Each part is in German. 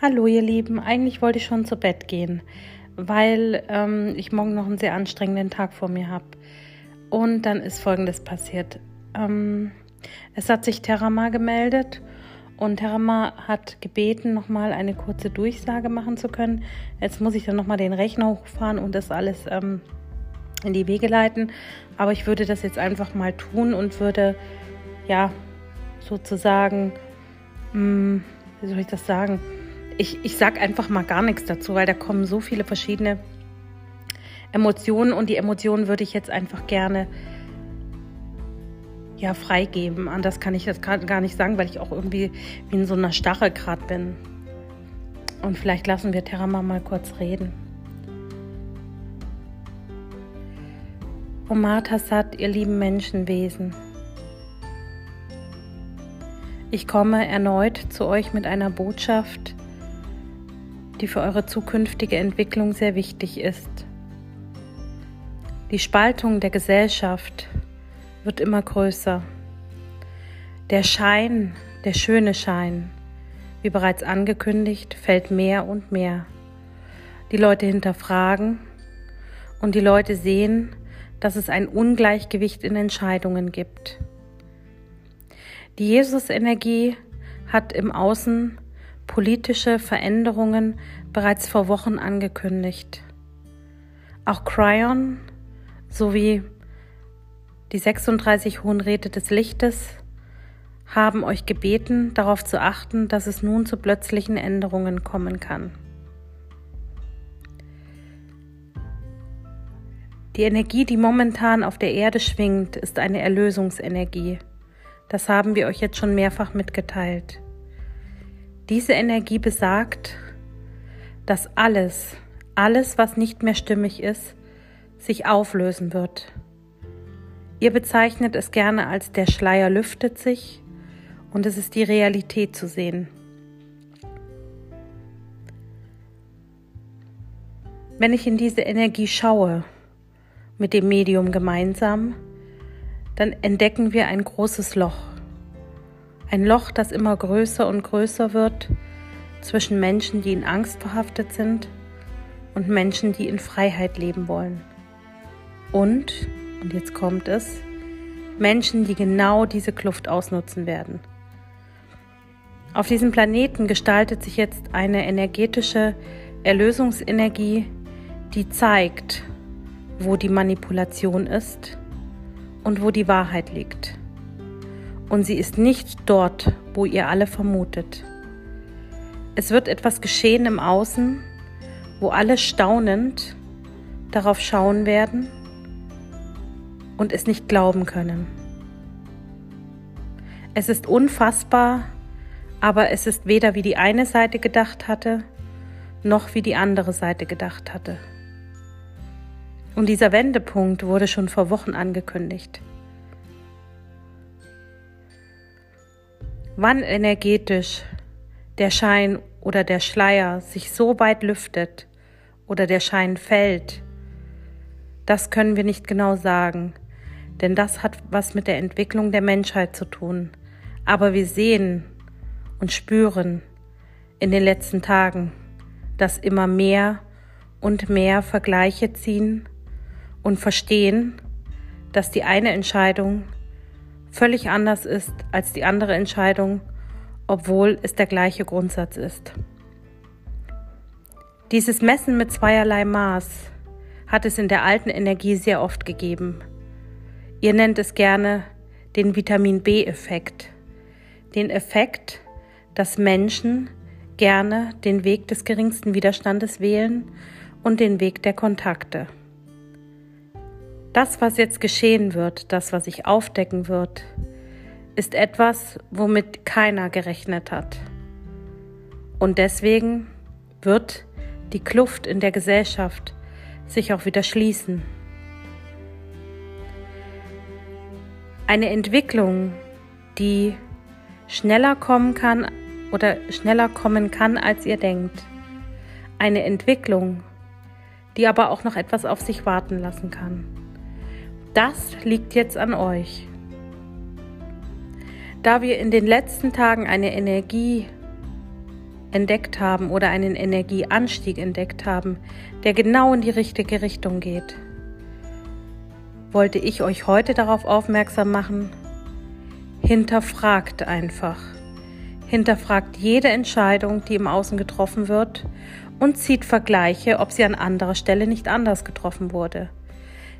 Hallo ihr Lieben, eigentlich wollte ich schon zu Bett gehen, weil ähm, ich morgen noch einen sehr anstrengenden Tag vor mir habe. Und dann ist Folgendes passiert. Ähm, es hat sich Terama gemeldet und Terama hat gebeten, nochmal eine kurze Durchsage machen zu können. Jetzt muss ich dann nochmal den Rechner hochfahren und das alles ähm, in die Wege leiten. Aber ich würde das jetzt einfach mal tun und würde, ja, sozusagen, mh, hm, wie soll ich das sagen? Ich, ich sage einfach mal gar nichts dazu, weil da kommen so viele verschiedene Emotionen und die Emotionen würde ich jetzt einfach gerne ja freigeben. Anders kann ich das gar nicht sagen, weil ich auch irgendwie wie in so einer Starre gerade bin. Und vielleicht lassen wir Terama mal kurz reden. Omatasat, ihr lieben Menschenwesen. Ich komme erneut zu euch mit einer Botschaft, die für eure zukünftige Entwicklung sehr wichtig ist. Die Spaltung der Gesellschaft wird immer größer. Der Schein, der schöne Schein, wie bereits angekündigt, fällt mehr und mehr. Die Leute hinterfragen und die Leute sehen, dass es ein Ungleichgewicht in Entscheidungen gibt. Die Jesus-Energie hat im Außen politische Veränderungen bereits vor Wochen angekündigt. Auch Cryon sowie die 36 Hohen Räte des Lichtes haben euch gebeten, darauf zu achten, dass es nun zu plötzlichen Änderungen kommen kann. Die Energie, die momentan auf der Erde schwingt, ist eine Erlösungsenergie. Das haben wir euch jetzt schon mehrfach mitgeteilt. Diese Energie besagt, dass alles, alles, was nicht mehr stimmig ist, sich auflösen wird. Ihr bezeichnet es gerne als der Schleier lüftet sich und es ist die Realität zu sehen. Wenn ich in diese Energie schaue, mit dem Medium gemeinsam, dann entdecken wir ein großes Loch. Ein Loch, das immer größer und größer wird zwischen Menschen, die in Angst verhaftet sind und Menschen, die in Freiheit leben wollen. Und, und jetzt kommt es, Menschen, die genau diese Kluft ausnutzen werden. Auf diesem Planeten gestaltet sich jetzt eine energetische Erlösungsenergie, die zeigt, wo die Manipulation ist und wo die Wahrheit liegt und sie ist nicht dort, wo ihr alle vermutet. Es wird etwas geschehen im Außen, wo alle staunend darauf schauen werden und es nicht glauben können. Es ist unfassbar, aber es ist weder wie die eine Seite gedacht hatte, noch wie die andere Seite gedacht hatte. Und dieser Wendepunkt wurde schon vor Wochen angekündigt. Wann energetisch der Schein oder der Schleier sich so weit lüftet oder der Schein fällt, das können wir nicht genau sagen, denn das hat was mit der Entwicklung der Menschheit zu tun. Aber wir sehen und spüren in den letzten Tagen, dass immer mehr und mehr Vergleiche ziehen und verstehen, dass die eine Entscheidung völlig anders ist als die andere Entscheidung, obwohl es der gleiche Grundsatz ist. Dieses Messen mit zweierlei Maß hat es in der alten Energie sehr oft gegeben. Ihr nennt es gerne den Vitamin B-Effekt. Den Effekt, dass Menschen gerne den Weg des geringsten Widerstandes wählen und den Weg der Kontakte. Das, was jetzt geschehen wird, das, was sich aufdecken wird, ist etwas, womit keiner gerechnet hat. Und deswegen wird die Kluft in der Gesellschaft sich auch wieder schließen. Eine Entwicklung, die schneller kommen kann oder schneller kommen kann, als ihr denkt. Eine Entwicklung, die aber auch noch etwas auf sich warten lassen kann. Das liegt jetzt an euch. Da wir in den letzten Tagen eine Energie entdeckt haben oder einen Energieanstieg entdeckt haben, der genau in die richtige Richtung geht, wollte ich euch heute darauf aufmerksam machen, hinterfragt einfach. Hinterfragt jede Entscheidung, die im Außen getroffen wird und zieht Vergleiche, ob sie an anderer Stelle nicht anders getroffen wurde.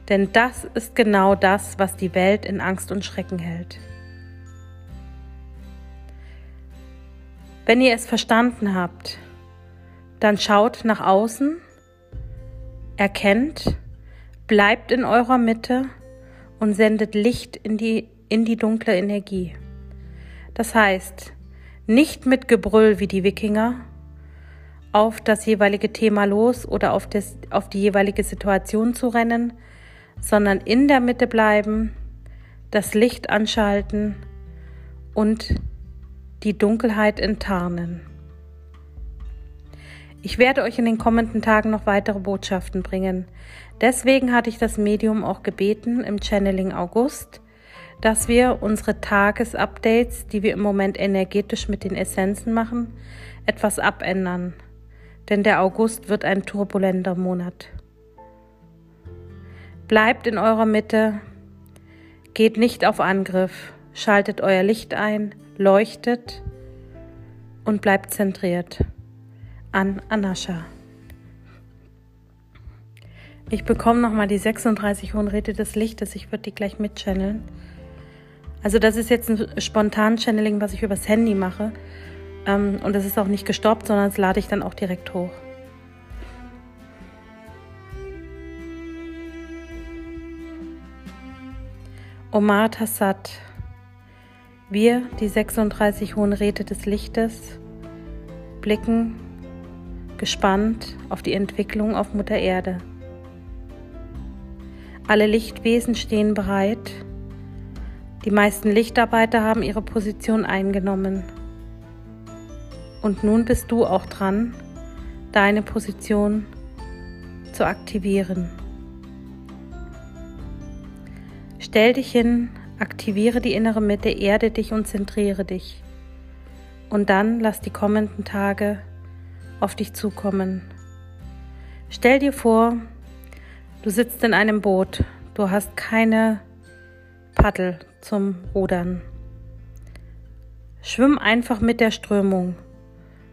Denn das ist genau das, was die Welt in Angst und Schrecken hält. Wenn ihr es verstanden habt, dann schaut nach außen, erkennt, bleibt in eurer Mitte und sendet Licht in die, in die dunkle Energie. Das heißt, nicht mit Gebrüll wie die Wikinger auf das jeweilige Thema los oder auf, das, auf die jeweilige Situation zu rennen, sondern in der Mitte bleiben, das Licht anschalten und die Dunkelheit enttarnen. Ich werde euch in den kommenden Tagen noch weitere Botschaften bringen. Deswegen hatte ich das Medium auch gebeten im Channeling August, dass wir unsere Tagesupdates, die wir im Moment energetisch mit den Essenzen machen, etwas abändern. Denn der August wird ein turbulenter Monat. Bleibt in eurer Mitte, geht nicht auf Angriff, schaltet euer Licht ein, leuchtet und bleibt zentriert. An Anascha. Ich bekomme nochmal die 36 Hohen Räte des Lichtes. Ich würde die gleich mitchanneln. Also das ist jetzt ein spontan Channeling, was ich übers Handy mache. Ähm, und es ist auch nicht gestoppt, sondern das lade ich dann auch direkt hoch. Omar Tassat wir, die 36 hohen Räte des Lichtes, blicken gespannt auf die Entwicklung auf Mutter Erde. Alle Lichtwesen stehen bereit. Die meisten Lichtarbeiter haben ihre Position eingenommen. Und nun bist du auch dran, deine Position zu aktivieren. Stell dich hin Aktiviere die innere Mitte, erde dich und zentriere dich. Und dann lass die kommenden Tage auf dich zukommen. Stell dir vor, du sitzt in einem Boot, du hast keine Paddel zum Rudern. Schwimm einfach mit der Strömung.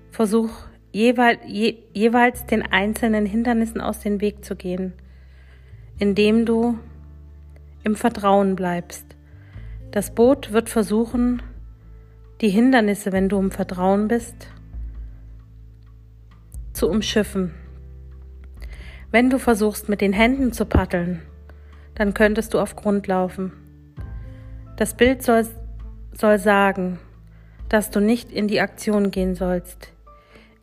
Versuch jeweils, je, jeweils den einzelnen Hindernissen aus dem Weg zu gehen, indem du im Vertrauen bleibst. Das Boot wird versuchen, die Hindernisse, wenn du im Vertrauen bist, zu umschiffen. Wenn du versuchst, mit den Händen zu paddeln, dann könntest du auf Grund laufen. Das Bild soll, soll sagen, dass du nicht in die Aktion gehen sollst,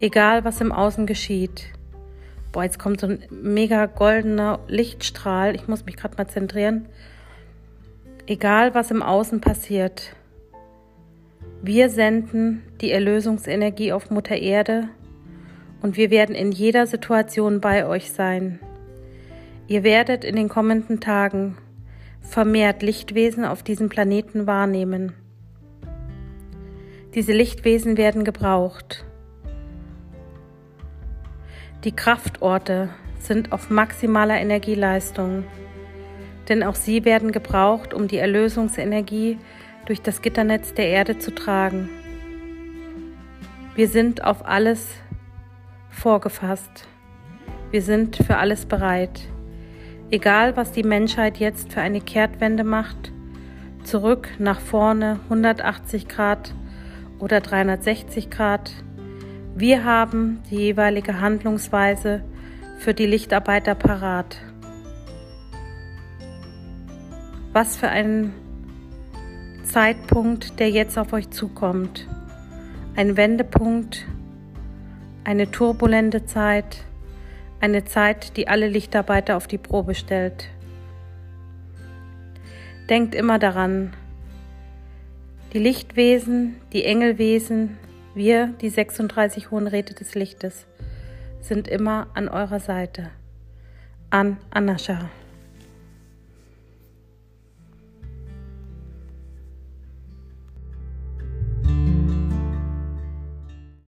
egal was im Außen geschieht. Boah, jetzt kommt so ein mega goldener Lichtstrahl. Ich muss mich gerade mal zentrieren. Egal was im Außen passiert, wir senden die Erlösungsenergie auf Mutter Erde und wir werden in jeder Situation bei euch sein. Ihr werdet in den kommenden Tagen vermehrt Lichtwesen auf diesem Planeten wahrnehmen. Diese Lichtwesen werden gebraucht. Die Kraftorte sind auf maximaler Energieleistung denn auch sie werden gebraucht, um die Erlösungsenergie durch das Gitternetz der Erde zu tragen. Wir sind auf alles vorgefasst. Wir sind für alles bereit. Egal, was die Menschheit jetzt für eine Kehrtwende macht, zurück, nach vorne, 180 Grad oder 360 Grad, wir haben die jeweilige Handlungsweise für die Lichtarbeiter parat. Was für ein Zeitpunkt, der jetzt auf euch zukommt. Ein Wendepunkt, eine turbulente Zeit, eine Zeit, die alle Lichtarbeiter auf die Probe stellt. Denkt immer daran, die Lichtwesen, die Engelwesen, wir, die 36 Hohen Räte des Lichtes, sind immer an eurer Seite. An Anascha.